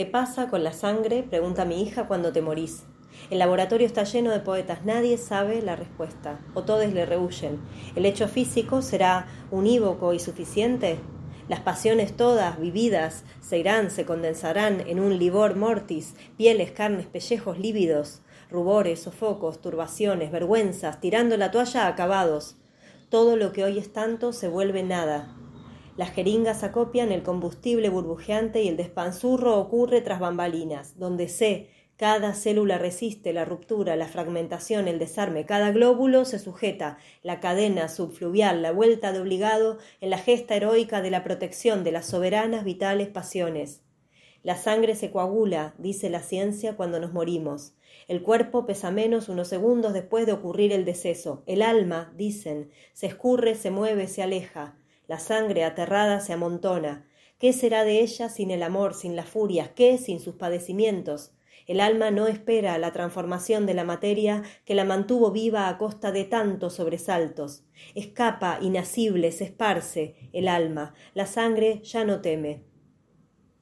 ¿Qué pasa con la sangre? pregunta mi hija cuando te morís. El laboratorio está lleno de poetas, nadie sabe la respuesta, o todos le rehuyen. ¿El hecho físico será unívoco y suficiente? Las pasiones todas, vividas, se irán, se condensarán en un livor mortis, pieles, carnes, pellejos lívidos, rubores, sofocos, turbaciones, vergüenzas, tirando la toalla acabados. Todo lo que hoy es tanto se vuelve nada. Las jeringas acopian el combustible burbujeante y el despanzurro ocurre tras bambalinas, donde sé cada célula resiste la ruptura, la fragmentación, el desarme, cada glóbulo se sujeta, la cadena subfluvial, la vuelta de obligado en la gesta heroica de la protección de las soberanas vitales pasiones. La sangre se coagula, dice la ciencia, cuando nos morimos. El cuerpo pesa menos unos segundos después de ocurrir el deceso. El alma, dicen, se escurre, se mueve, se aleja. La sangre aterrada se amontona. ¿Qué será de ella sin el amor, sin las furias? ¿Qué sin sus padecimientos? El alma no espera la transformación de la materia que la mantuvo viva a costa de tantos sobresaltos. Escapa, inacible, se esparce el alma. La sangre ya no teme.